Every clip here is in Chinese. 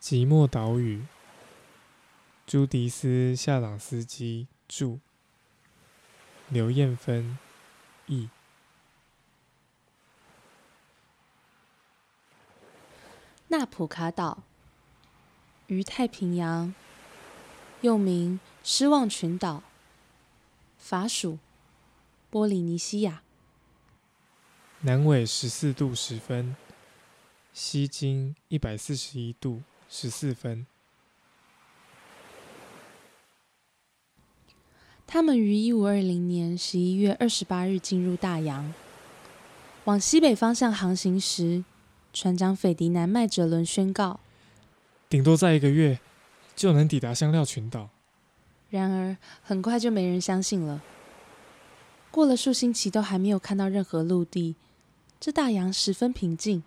寂寞岛屿，朱迪斯·夏朗斯基著，刘艳芬译。纳普卡岛于太平洋，又名失望群岛，法属波利尼西亚，南纬十四度十分，西经一百四十一度。十四分。他们于一五二零年十一月二十八日进入大洋，往西北方向航行时，船长斐迪南麦哲伦宣告：顶多在一个月就能抵达香料群岛。然而，很快就没人相信了。过了数星期，都还没有看到任何陆地，这大洋十分平静。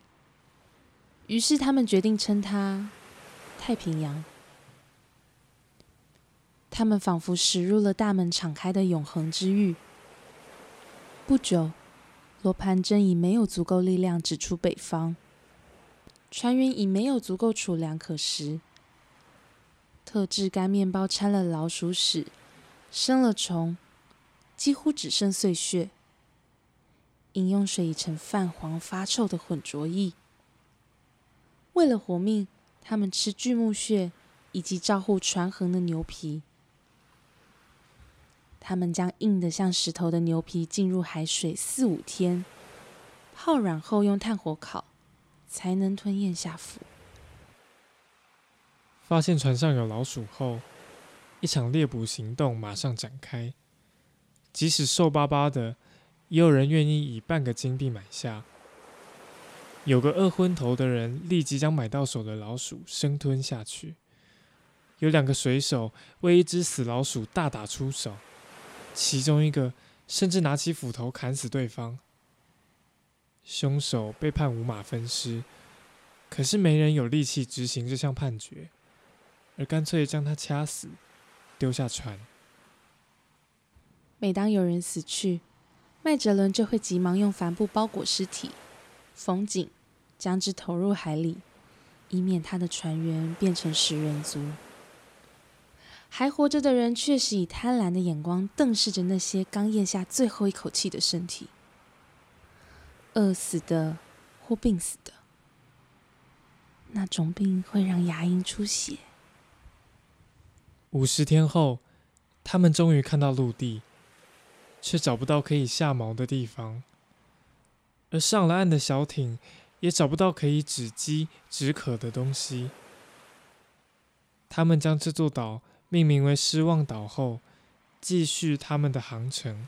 于是，他们决定称它。太平洋，他们仿佛驶入了大门敞开的永恒之域。不久，罗盘针已没有足够力量指出北方，船员已没有足够储粮可食。特制干面包掺了老鼠屎，生了虫，几乎只剩碎屑。饮用水已成泛黄发臭的浑浊液。为了活命。他们吃巨木屑以及照护船横的牛皮。他们将硬得像石头的牛皮浸入海水四五天，泡软后用炭火烤，才能吞咽下腹。发现船上有老鼠后，一场猎捕行动马上展开。即使瘦巴巴的，也有人愿意以半个金币买下。有个饿昏头的人立即将买到手的老鼠生吞下去。有两个水手为一只死老鼠大打出手，其中一个甚至拿起斧头砍死对方。凶手被判五马分尸，可是没人有力气执行这项判决，而干脆将他掐死，丢下船。每当有人死去，麦哲伦就会急忙用帆布包裹尸体。缝紧，将之投入海里，以免他的船员变成食人族。还活着的人确实以贪婪的眼光瞪视着那些刚咽下最后一口气的身体，饿死的或病死的。那种病会让牙龈出血。五十天后，他们终于看到陆地，却找不到可以下锚的地方。而上了岸的小艇也找不到可以止饥止渴的东西。他们将这座岛命名为失望岛后，继续他们的航程。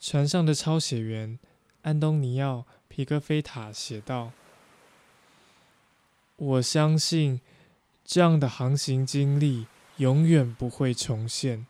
船上的抄写员安东尼奥·皮格菲塔写道：“我相信这样的航行经历永远不会重现。”